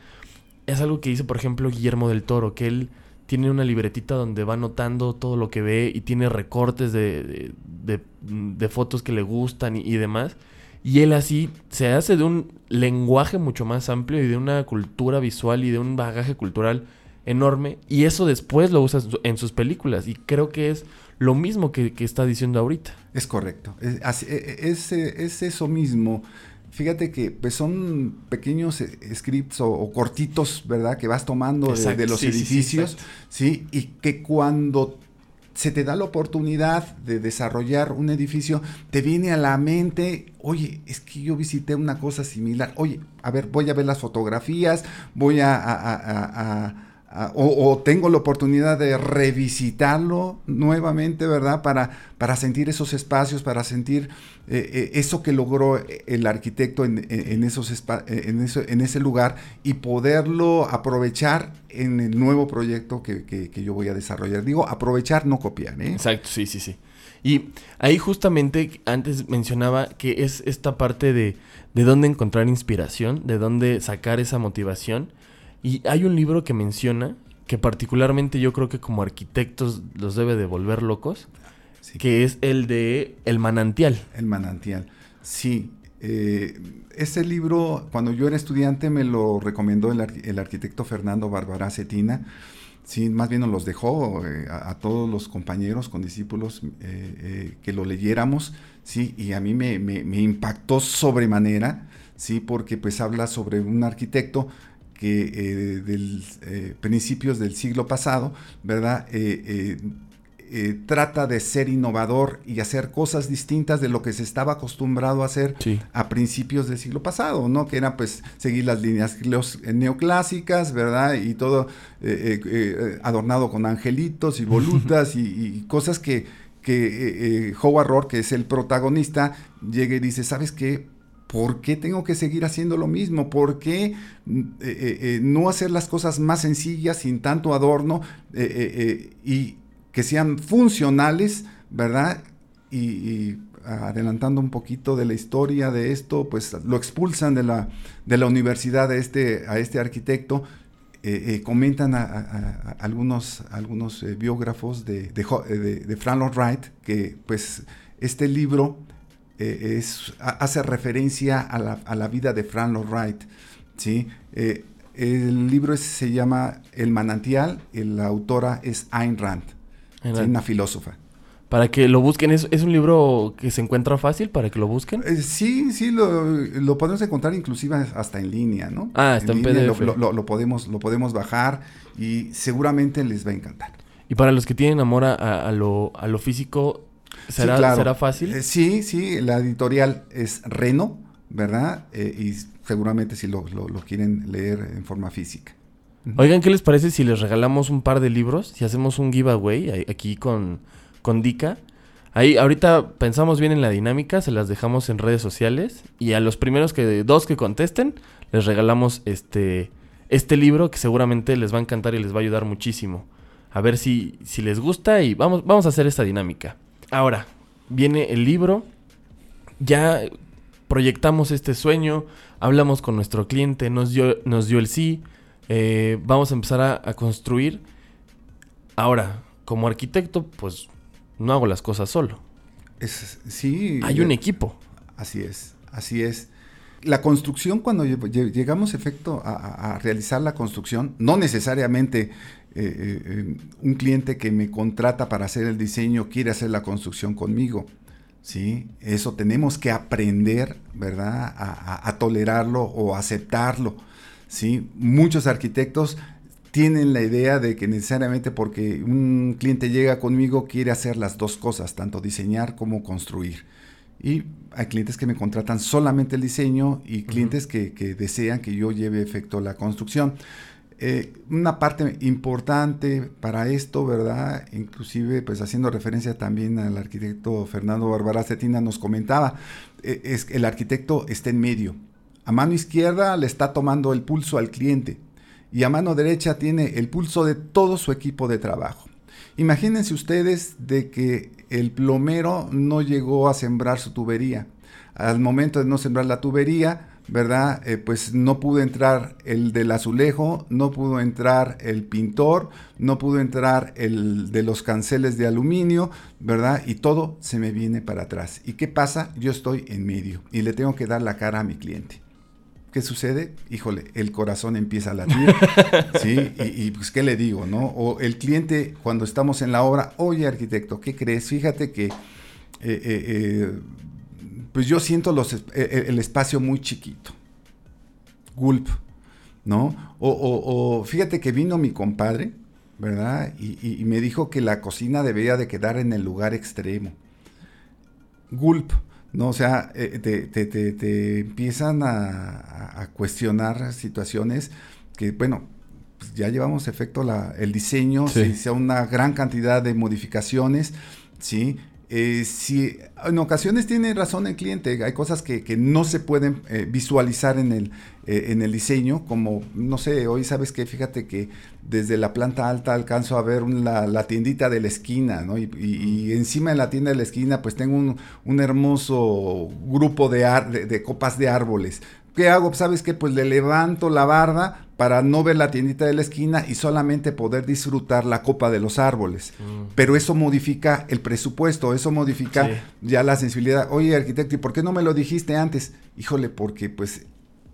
es algo que dice, por ejemplo, Guillermo del Toro, que él tiene una libretita donde va anotando todo lo que ve y tiene recortes de, de, fotos que le gustan y, demás. Y él así se hace de un lenguaje mucho más amplio y de una cultura visual y de un bagaje cultural enorme. Y eso después lo usa en sus películas. Y creo que es lo mismo que, que está diciendo ahorita. Es correcto. Es, es, es eso mismo. Fíjate que pues, son pequeños eh, scripts o, o, cortitos, ¿verdad? Que vas tomando de, de, los sí, edificios, sí, sí, y que cuando se te da la oportunidad de desarrollar un edificio, te viene a la mente, oye, es que yo visité una cosa similar, oye, a ver, voy a ver las fotografías, voy a, a, a, a o, o, tengo la oportunidad de revisitarlo nuevamente, ¿verdad? Para, para sentir esos espacios, para sentir eh, eh, eso que logró el arquitecto en, esos en, eso, en ese lugar y poderlo aprovechar en el nuevo proyecto que, que, que, yo voy a desarrollar. Digo, aprovechar, no copiar, ¿eh? Exacto, sí, sí, sí. Y ahí justamente antes mencionaba que es esta parte de, de dónde encontrar inspiración, de dónde sacar esa motivación. Y hay un libro que menciona, que particularmente yo creo que como arquitectos los debe de volver locos, sí. que es el de El manantial. El manantial, sí. Eh, ese libro, cuando yo era estudiante, me lo recomendó el, el arquitecto Fernando Bárbara Cetina. Sí, más bien nos los dejó eh, a, a, todos los compañeros, con discípulos, eh, eh, que lo leyéramos, sí, y a mí me, me, me impactó sobremanera, sí, porque pues habla sobre un arquitecto que eh, del eh, principios del siglo pasado, ¿verdad? Eh, trata de ser innovador y hacer cosas distintas de lo que se estaba acostumbrado a hacer sí. a principios del siglo pasado, ¿no? Que era pues seguir las líneas neoclásicas, ¿verdad? Y todo adornado con angelitos y volutas y, y, cosas que, que Howard Rourke, que es el protagonista, llega y dice, ¿sabes qué? ¿Por qué tengo que seguir haciendo lo mismo? ¿Por qué eh, eh, eh, no hacer las cosas más sencillas, sin tanto adorno y que sean funcionales, ¿verdad? Y, adelantando un poquito de la historia de esto, pues lo expulsan de la, de la universidad a este, a este arquitecto. comentan algunos, algunos biógrafos de, de, de, de Frank Lloyd Wright que pues este libro eh, es, hace referencia a la, a la, vida de Frank Lloyd Wright. ¿sí? Eh, el libro es, se llama El manantial la autora es Ayn Rand, ¿sí? una filósofa. Para que lo busquen, ¿es, ¿es, un libro que se encuentra fácil para que lo busquen? Eh, sí, sí, lo, lo, podemos encontrar inclusive hasta en línea, ¿no? Ah, está en, en PDF. Lo, lo, lo, podemos, lo podemos bajar y seguramente les va a encantar. Y para los que tienen amor a, a, lo, a lo físico, ¿Será, sí, claro. ¿será fácil? Eh, sí, sí, la editorial es Reno, ¿verdad? Eh, y seguramente si sí lo, lo, lo, quieren leer en forma física. Oigan, ¿qué les parece si les regalamos un par de libros? Si hacemos un giveaway aquí con, con Dica. Ahí, ahorita pensamos bien en la dinámica, se las dejamos en redes sociales. Y a los primeros que, dos que contesten, les regalamos este, este libro que seguramente les va a encantar y les va a ayudar muchísimo. A ver si, si les gusta y vamos, vamos a hacer esta dinámica. Ahora, viene el libro, ya proyectamos este sueño, hablamos con nuestro cliente, nos dio, nos dio el sí, eh, vamos a empezar a, a, construir. Ahora, como arquitecto, pues no hago las cosas solo. Es, sí. Hay un equipo. Así es, así es. La construcción, cuando llegamos efecto a, a, realizar la construcción, no necesariamente eh, eh, un cliente que me contrata para hacer el diseño quiere hacer la construcción conmigo. ¿sí? Eso tenemos que aprender, ¿verdad? A, a, tolerarlo o aceptarlo. ¿sí? Muchos arquitectos tienen la idea de que necesariamente porque un cliente llega conmigo quiere hacer las dos cosas, tanto diseñar como construir. Y hay clientes que me contratan solamente el diseño y clientes uh -huh. que, que, desean que yo lleve efecto la construcción. Eh, una parte importante para esto, ¿verdad? Inclusive, pues haciendo referencia también al arquitecto Fernando Barbara Cetina, nos comentaba, eh, es el arquitecto está en medio. A mano izquierda le está tomando el pulso al cliente y a mano derecha tiene el pulso de todo su equipo de trabajo. Imagínense ustedes de que el plomero no llegó a sembrar su tubería. al momento de no sembrar la tubería, ¿verdad? Eh, pues no pudo entrar el del azulejo, no pudo entrar el pintor, no pudo entrar el de los canceles de aluminio, ¿verdad? Y todo se me viene para atrás. ¿Y qué pasa? Yo estoy en medio y le tengo que dar la cara a mi cliente. ¿Qué sucede? Híjole, el corazón empieza a latir, ¿sí? Y, pues, ¿qué le digo, no? O el cliente, cuando estamos en la obra, oye, arquitecto, ¿qué crees? Fíjate que... Eh, eh, pues yo siento los, eh, eh, el espacio muy chiquito. Gulp, ¿no? O, fíjate que vino mi compadre, ¿verdad? Y, me dijo que la cocina debía de quedar en el lugar extremo. Gulp, ¿no? O sea, eh, te, empiezan a, cuestionar situaciones que, bueno, pues ya llevamos efecto la, el diseño, se hizo una gran cantidad de modificaciones, ¿sí? Eh, si en ocasiones tiene razón el cliente, hay cosas que, no se pueden eh, visualizar en el, eh, en el diseño, como, no sé, hoy sabes que fíjate que desde la planta alta alcanzo a ver la, tiendita de la esquina, ¿no? Y, encima de la tienda de la esquina pues tengo un, hermoso grupo de, de copas de árboles. ¿Qué hago? ¿Sabes qué? Pues le levanto la barda para no ver la tiendita de la esquina y solamente poder disfrutar la copa de los árboles. Mm. Pero eso modifica el presupuesto, eso modifica ya la sensibilidad. Oye, arquitecto, ¿y por qué no me lo dijiste antes? Híjole, porque pues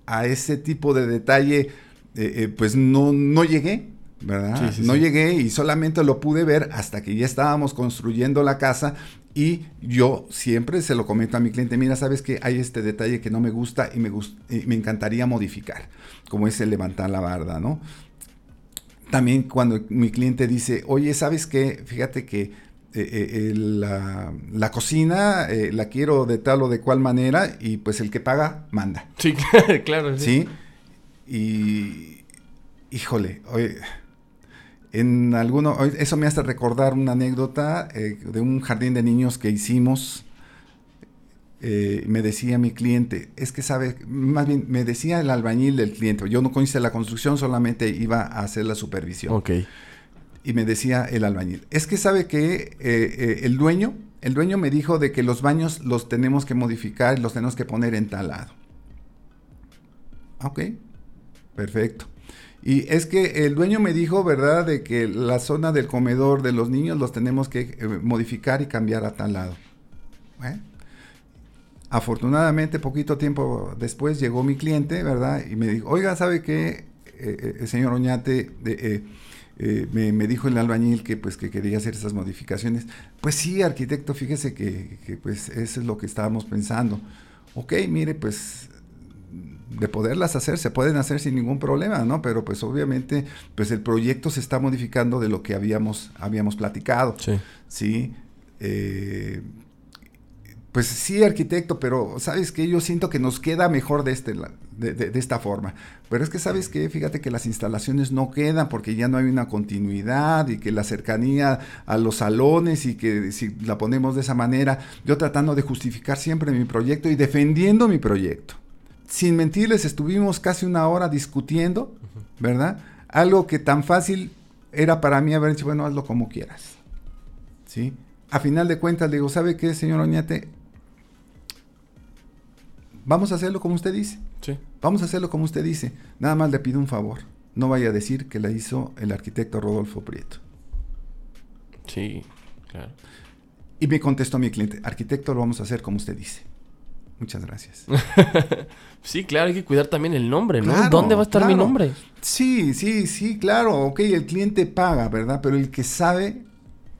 a ese tipo de detalle eh, eh, pues no, no llegué. ¿Verdad? no llegué y solamente lo pude ver hasta que ya estábamos construyendo la casa y yo siempre se lo comento a mi cliente, mira, sabes que hay este detalle que no me gusta y me, me encantaría modificar, como es el levantar la barda, ¿no? También cuando mi cliente dice, oye, ¿sabes qué? Fíjate que eh, eh, la, cocina eh, la quiero de tal o de cual manera y pues el que paga manda. Sí, claro. Sí. Y, híjole, oye en alguno, eso me hace recordar una anécdota eh, de un jardín de niños que hicimos. Eh, me decía mi cliente, es que sabe, más bien me decía el albañil del cliente, yo no conocí la construcción, solamente iba a hacer la supervisión. Ok. Y me decía el albañil, es que sabe que eh, el dueño, el dueño me dijo de que los baños los tenemos que modificar los tenemos que poner en tal lado. Ok, perfecto. Y es que el dueño me dijo, ¿verdad?, de que la zona del comedor de los niños los tenemos que eh, modificar y cambiar a tal lado. Afortunadamente, poquito tiempo después llegó mi cliente, ¿verdad? Y me dijo, oiga, ¿sabe qué, eh, eh, el señor Oñate? me, dijo el albañil que pues que quería hacer esas modificaciones. Pues sí, arquitecto, fíjese que, pues eso es lo que estábamos pensando. Ok, mire, pues de poderlas hacer, se pueden hacer sin ningún problema, ¿no? Pero pues obviamente, pues el proyecto se está modificando de lo que habíamos, habíamos platicado. Sí. ¿sí? Eh, pues sí, arquitecto, pero sabes que yo siento que nos queda mejor de, este, de, de, esta forma. Pero es que sabes que, fíjate que las instalaciones no quedan porque ya no hay una continuidad y que la cercanía a los salones y que si la ponemos de esa manera, yo tratando de justificar siempre mi proyecto y defendiendo mi proyecto sin mentirles, estuvimos casi una hora discutiendo, ¿verdad? Algo que tan fácil era para mí haber dicho, bueno, hazlo como quieras. ¿Sí? A final de cuentas le digo, ¿sabe qué, señor Oñate? Vamos a hacerlo como usted dice. Sí. Vamos a hacerlo como usted dice. Nada más le pido un favor. No vaya a decir que la hizo el arquitecto Rodolfo Prieto. Sí, claro. Y me contestó mi cliente, arquitecto, lo vamos a hacer como usted dice. Muchas gracias. sí, claro, hay que cuidar también el nombre, ¿no? ¿Dónde va a estar mi nombre? Sí, sí, sí, claro. Ok, el cliente paga, ¿verdad? Pero el que sabe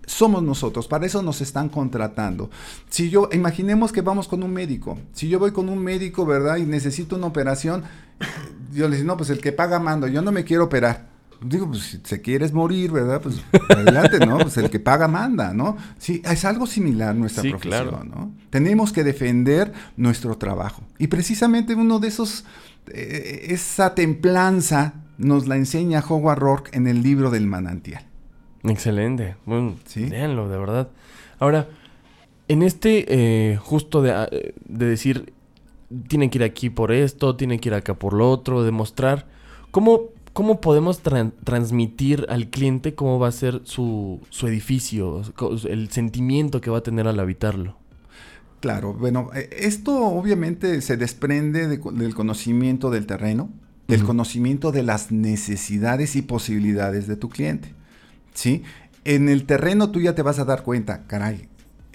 somos nosotros, para eso nos están contratando. Si yo, imaginemos que vamos con un médico, si yo voy con un médico, ¿verdad? Y necesito una operación, yo le digo, no, pues el que paga mando, yo no me quiero operar digo, pues si se quieres morir, ¿verdad? Pues adelante, ¿no? Pues el que paga manda, ¿no? Sí, es algo similar nuestra profesión, ¿no? Tenemos que defender nuestro trabajo. Y precisamente uno de esos, eh, esa templanza nos la enseña Howard Rourke en el libro del manantial. Excelente. Bueno, ¿Sí? Déjenlo, de verdad. Ahora, en este eh, justo de, ah, de decir, tienen que ir aquí por esto, tienen que ir acá por lo otro, demostrar, ¿cómo ¿Cómo podemos transmitir al cliente cómo va a ser su, edificio, el sentimiento que va a tener al habitarlo? Claro, bueno, eh, esto obviamente se desprende del conocimiento del terreno, del conocimiento de las necesidades y posibilidades de tu cliente. ¿sí? En el terreno tú ya te vas a dar cuenta, caray,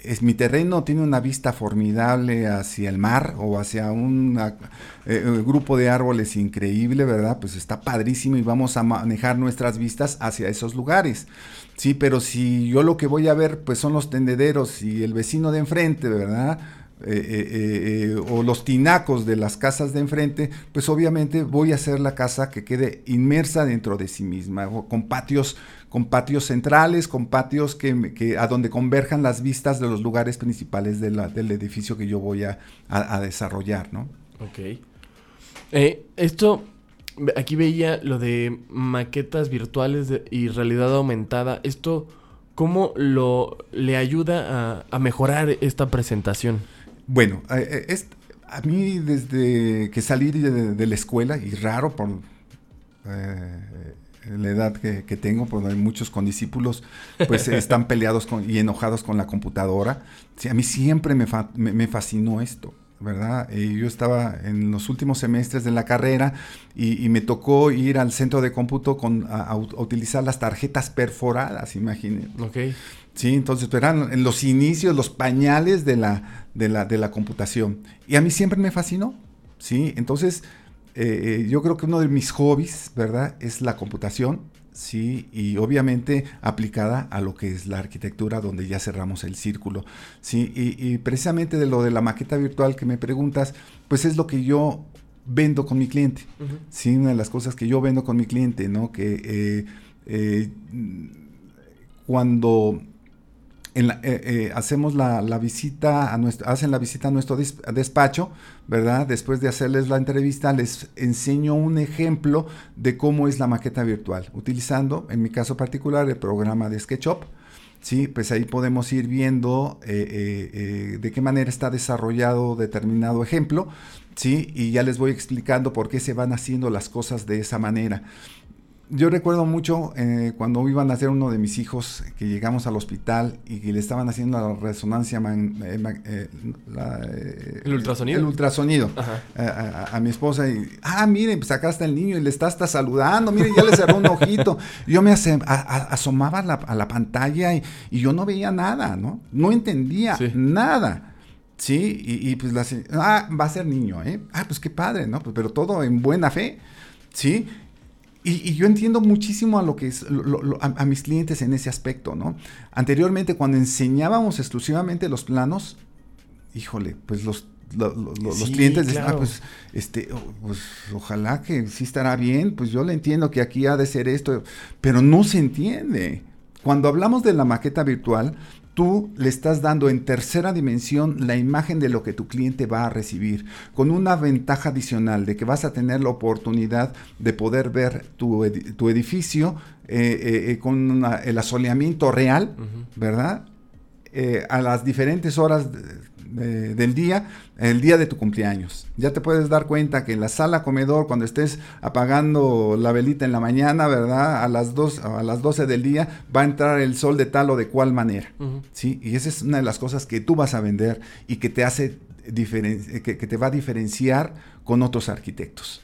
es, mi terreno tiene una vista formidable hacia el mar o hacia un eh, eh, grupo de árboles increíble, ¿verdad? Pues está padrísimo y vamos a manejar nuestras vistas hacia esos lugares. Sí, pero si yo lo que voy a ver pues son los tendederos y el vecino de enfrente, ¿verdad? Eh, eh, eh, o los tinacos de las casas de enfrente, pues obviamente voy a hacer la casa que quede inmersa dentro de sí misma, con patios, con patios centrales, con patios que, a donde converjan las vistas de los lugares principales del edificio que yo voy a, desarrollar, ¿no? Ok. esto aquí veía lo de maquetas virtuales y realidad aumentada. Esto, ¿cómo lo le ayuda a, mejorar esta presentación? Bueno, es, a mí desde que salí de, la escuela, y raro por eh, la edad que, tengo, porque hay muchos condiscípulos, pues están peleados y enojados con la computadora. a mí siempre me fascinó esto. ¿verdad? Eh, yo estaba en los últimos semestres de la carrera y, me tocó ir al centro de cómputo con, a, utilizar las tarjetas perforadas, imagínense. Ok. Sí, entonces eran en los inicios, los pañales de la, de la, de la computación. Y a mí siempre me fascinó, ¿sí? Entonces, eh, eh, yo creo que uno de mis hobbies, ¿verdad? Es la computación ¿sí? Y obviamente aplicada a lo que es la arquitectura, donde ya cerramos el círculo, ¿sí? Y, precisamente de lo de la maqueta virtual que me preguntas, pues es lo que yo vendo con mi cliente, ¿sí? Una de las cosas que yo vendo con mi cliente, ¿no? Que eh, eh, cuando eh, eh, hacemos la, visita a nuestro, hacen la visita a nuestro despacho, ¿verdad? Después de hacerles la entrevista, les enseño un ejemplo de cómo es la maqueta virtual, utilizando, en mi caso particular, el programa de SketchUp. Sí, pues ahí podemos ir viendo eh, de qué manera está desarrollado determinado ejemplo, sí, y ya les voy explicando por qué se van haciendo las cosas de esa manera yo recuerdo mucho eh, cuando iban a hacer uno de mis hijos que llegamos al hospital y que le estaban haciendo la resonancia, eh, eh, el ultrasonido, el ultrasonido a, mi esposa y, ah, miren, pues acá está el niño y le está hasta saludando, miren, ya le cerró un ojito. yo me asomaba a la, pantalla y, yo no veía nada, ¿no? No entendía nada. Sí, y, pues la, ah, va a ser niño, ¿eh? Ah, pues qué padre, ¿no? Pues, pero todo en buena fe, ¿sí? Y, yo entiendo muchísimo a lo que es a, mis clientes en ese aspecto, ¿no? Anteriormente, cuando enseñábamos exclusivamente los planos, híjole, pues los, los clientes decían, ah, pues, este, pues ojalá que sí estará bien, pues yo le entiendo que aquí ha de ser esto, pero no se entiende. Cuando hablamos de la maqueta virtual, tú le estás dando en tercera dimensión la imagen de lo que tu cliente va a recibir, con una ventaja adicional de que vas a tener la oportunidad de poder ver tu, edificio eh, eh, eh, con el asoleamiento real, ¿verdad? a las diferentes horas del día, el día de tu cumpleaños. Ya te puedes dar cuenta que en la sala comedor, cuando estés apagando la velita en la mañana, ¿verdad? A las, dos, a las 12 del día va a entrar el sol de tal o de cual manera. ¿sí? Y esa es una de las cosas que tú vas a vender y que te hace que, que, te va a diferenciar con otros arquitectos.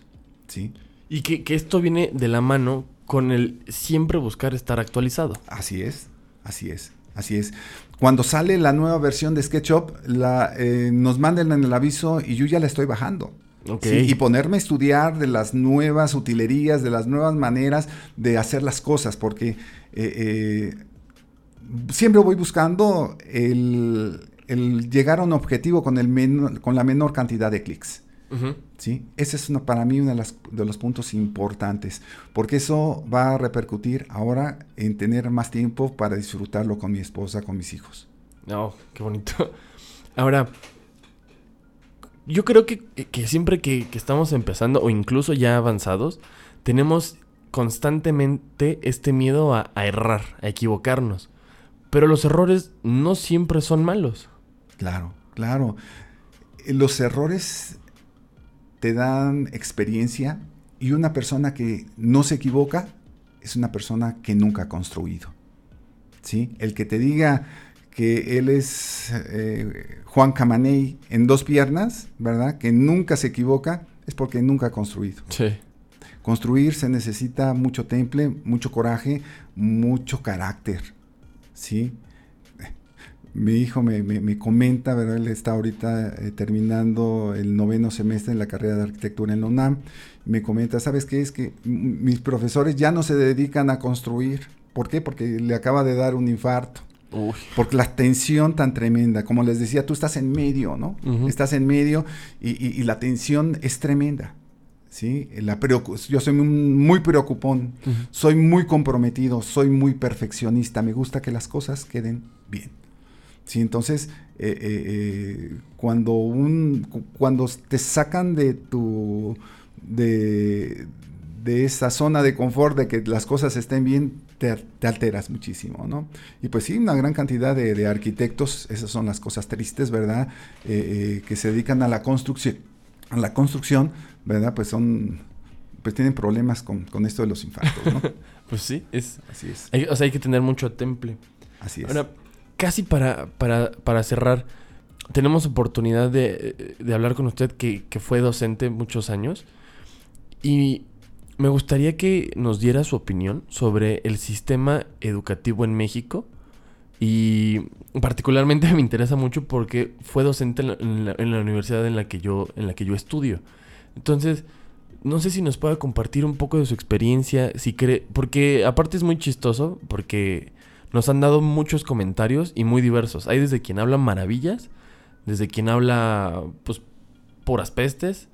¿sí? Y que, que esto viene de la mano con el siempre buscar estar actualizado. Así es, así es. Así es. Cuando sale la nueva versión de SketchUp, la, eh, nos mandan en el aviso y yo ya la estoy bajando. y ponerme a estudiar de las nuevas utilerías, de las nuevas maneras de hacer las cosas, porque eh, eh, siempre voy buscando el, llegar a un objetivo con, el con la menor cantidad de clics. ¿Sí? Ese es para mí uno de, de, los puntos importantes, porque eso va a repercutir ahora en tener más tiempo para disfrutarlo con mi esposa, con mis hijos. No, oh, qué bonito. Ahora, yo creo que, siempre que, estamos empezando o incluso ya avanzados, tenemos constantemente este miedo a errar, a equivocarnos. Pero los errores no siempre son malos. Claro, claro. Los errores te dan experiencia y una persona que no se equivoca es una persona que nunca ha construido. ¿sí? El que te diga que él es eh, Juan Camaney en dos piernas, ¿verdad? Que nunca se equivoca, es porque nunca ha construido. Sí. Construir se necesita mucho temple, mucho coraje, mucho carácter, ¿sí? Mi hijo me, comenta, ¿verdad? Él está ahorita eh, terminando el noveno semestre en la carrera de arquitectura en la UNAM. Me comenta, ¿sabes qué? Es que mis profesores ya no se dedican a construir. ¿Por qué? Porque le acaba de dar un infarto. Porque la tensión tan tremenda, como les decía, tú estás en medio, ¿no? Estás en medio y, la tensión es tremenda. ¿sí? La yo soy muy preocupón, soy muy comprometido, soy muy perfeccionista, me gusta que las cosas queden bien. ¿Sí? Entonces, eh, eh, eh, cuando, un, cuando te sacan de tu... De, de esa zona de confort, de que las cosas estén bien, te, alteras muchísimo, ¿no? Y pues sí, una gran cantidad de, arquitectos, esas son las cosas tristes, ¿verdad? Eh, eh, que se dedican a la construcción, a la construcción, ¿verdad? Pues son, pues tienen problemas con, esto de los infartos, ¿no? pues sí, es, así es. o sea, hay que tener mucho temple. Así es. Ahora, casi para, para, para cerrar, tenemos oportunidad de, de hablar con usted que, que fue docente muchos años y me gustaría que nos diera su opinión sobre el sistema educativo en México. Y particularmente me interesa mucho porque fue docente en la, universidad en la, que yo, en la que yo estudio. Entonces, no sé si nos pueda compartir un poco de su experiencia, si cree, porque aparte es muy chistoso, porque nos han dado muchos comentarios y muy diversos. Hay desde quien habla maravillas, desde quien habla, pues, puras pestes,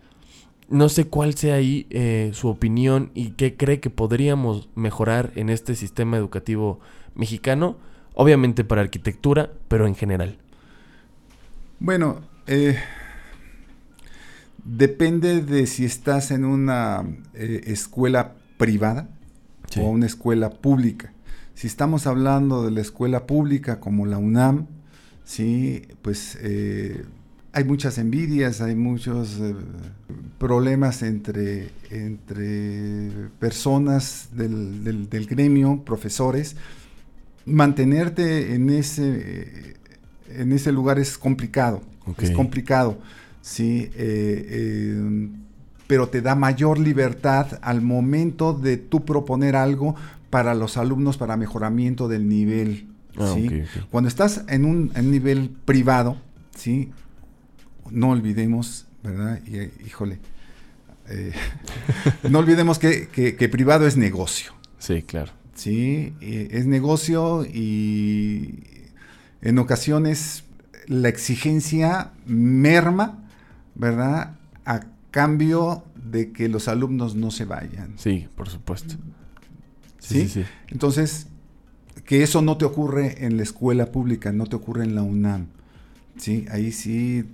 no sé cuál sea ahí eh, su opinión y qué cree que podríamos mejorar en este sistema educativo mexicano, obviamente para arquitectura, pero en general. Bueno, eh, depende de si estás en una eh, escuela privada o una escuela pública. Si estamos hablando de la escuela pública como la UNAM, sí, pues hay muchas envidias, hay muchos eh, problemas entre, entre personas del, gremio, profesores. Mantenerte en ese, en ese lugar es complicado, es complicado, sí, eh, eh, pero te da mayor libertad al momento de tú proponer algo para los alumnos para mejoramiento del nivel. Ah, Cuando estás en un nivel privado, ¿sí? no olvidemos, ¿verdad? Y, eh, híjole, eh, no olvidemos que, privado es negocio. Sí, claro. Sí, es negocio y en ocasiones la exigencia merma, ¿verdad? A cambio de que los alumnos no se vayan. Sí, por supuesto. ¿Sí? sí, sí. Entonces, que eso no te ocurre en la escuela pública, no te ocurre en la UNAM. ¿sí? Ahí sí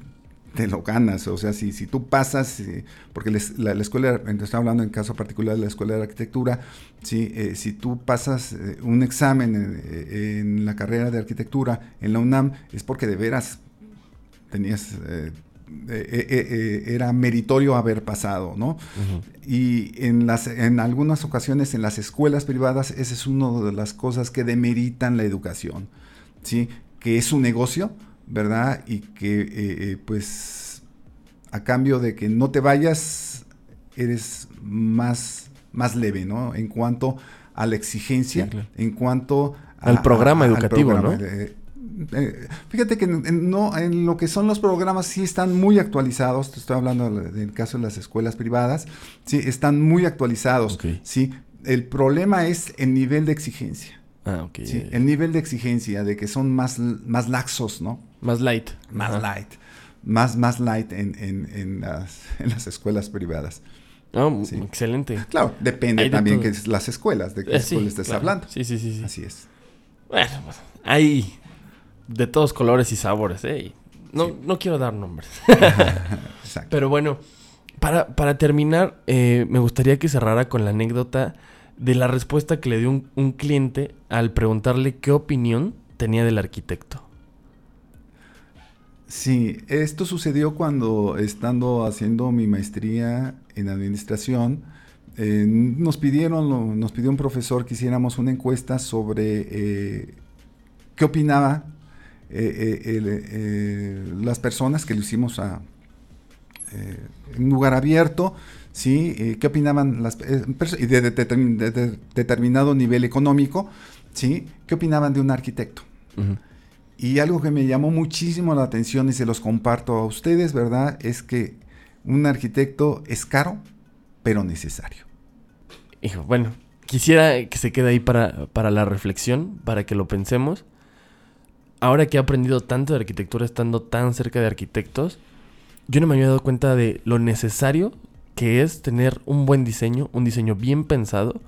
te lo ganas. O sea, si, si tú pasas, eh, porque la, escuela, estoy hablando en caso particular de la escuela de arquitectura, ¿sí? Eh, si tú pasas eh, un examen en, la carrera de arquitectura en la UNAM, es porque de veras tenías... era meritorio haber pasado, ¿no? Y en, las, en algunas ocasiones en las escuelas privadas, esa es una de las cosas que demeritan la educación, ¿sí? Que es un negocio, ¿verdad? Y que eh, eh, pues a cambio de que no te vayas, eres más, más leve, ¿no? En cuanto a la exigencia, en cuanto al programa educativo, ¿no? Eh, fíjate que no, en lo que son los programas sí están muy actualizados, te estoy hablando del caso de las escuelas privadas, sí, están muy actualizados, sí. El problema es el nivel de exigencia. Ah, ok. el nivel de exigencia, de que son más, más laxos, ¿no? Más light. Más light. Más, más light en, en, en, las, en las escuelas privadas. Oh, excelente. Claro, depende también que las escuelas, de qué eh, escuela estés hablando. Sí, sí, sí, sí, Así es. Bueno, pues, hay de todos colores y sabores, ¿eh? No, no quiero dar nombres. Exacto. Pero bueno, para, para terminar, eh, me gustaría que cerrara con la anécdota de la respuesta que le dio un, cliente al preguntarle qué opinión tenía del arquitecto. Sí, esto sucedió cuando estando haciendo mi maestría en administración, eh, nos pidieron, nos pidió un profesor que hiciéramos una encuesta sobre eh, qué opinaba las personas que lo hicimos a, en un lugar abierto, ¿sí? ¿Qué opinaban las y de, determinado nivel económico, ¿sí? ¿Qué opinaban de un arquitecto? Y algo que me llamó muchísimo la atención y se los comparto a ustedes, ¿verdad? Es que un arquitecto es caro, pero necesario. Hijo, bueno, quisiera que se quede ahí para, para la reflexión, para que lo pensemos. Ahora que he aprendido tanto de arquitectura estando tan cerca de arquitectos, yo no me había dado cuenta de lo necesario que es tener un buen diseño, un diseño bien pensado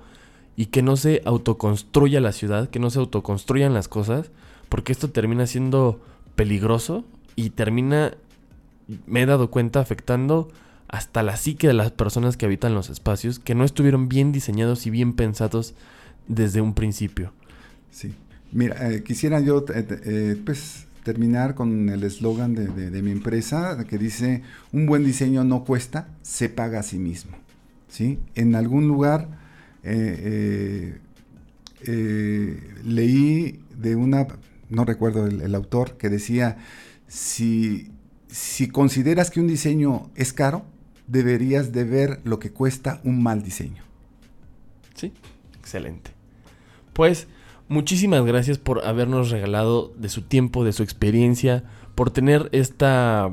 y que no se autoconstruya la ciudad, que no se autoconstruyan las cosas, porque esto termina siendo peligroso y termina, me he dado cuenta, afectando hasta la psique de las personas que habitan los espacios, que no estuvieron bien diseñados y bien pensados desde un principio. Sí. Mira, eh, quisiera yo eh, eh, pues terminar con el eslogan de, mi empresa que dice, un buen diseño no cuesta, se paga a sí mismo. ¿Sí? En algún lugar leí de una no recuerdo el, autor, que decía, si, si consideras que un diseño es caro, deberías de ver lo que cuesta un mal diseño. Sí, excelente. Pues muchísimas gracias por habernos regalado de su tiempo, de su experiencia, por tener esta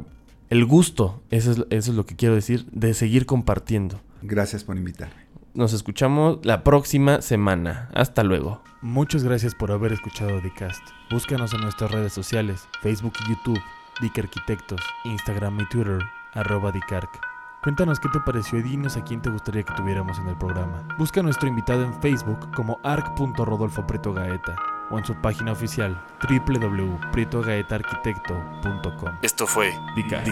el gusto, eso es, eso es lo que quiero decir, de seguir compartiendo. Gracias por invitarme. Nos escuchamos la próxima semana. Hasta luego. Muchas gracias por haber escuchado Dicast. Búscanos en nuestras redes sociales, Facebook y YouTube, Dic Arquitectos, Instagram y Twitter, arroba Dicarc. Cuéntanos qué te pareció y dinos a quién te gustaría que tuviéramos en el programa. Busca a nuestro invitado en Facebook como arc.rodolfopretogaeta o en su página oficial www.prietogaetaarquitecto.com. Esto fue Dicast.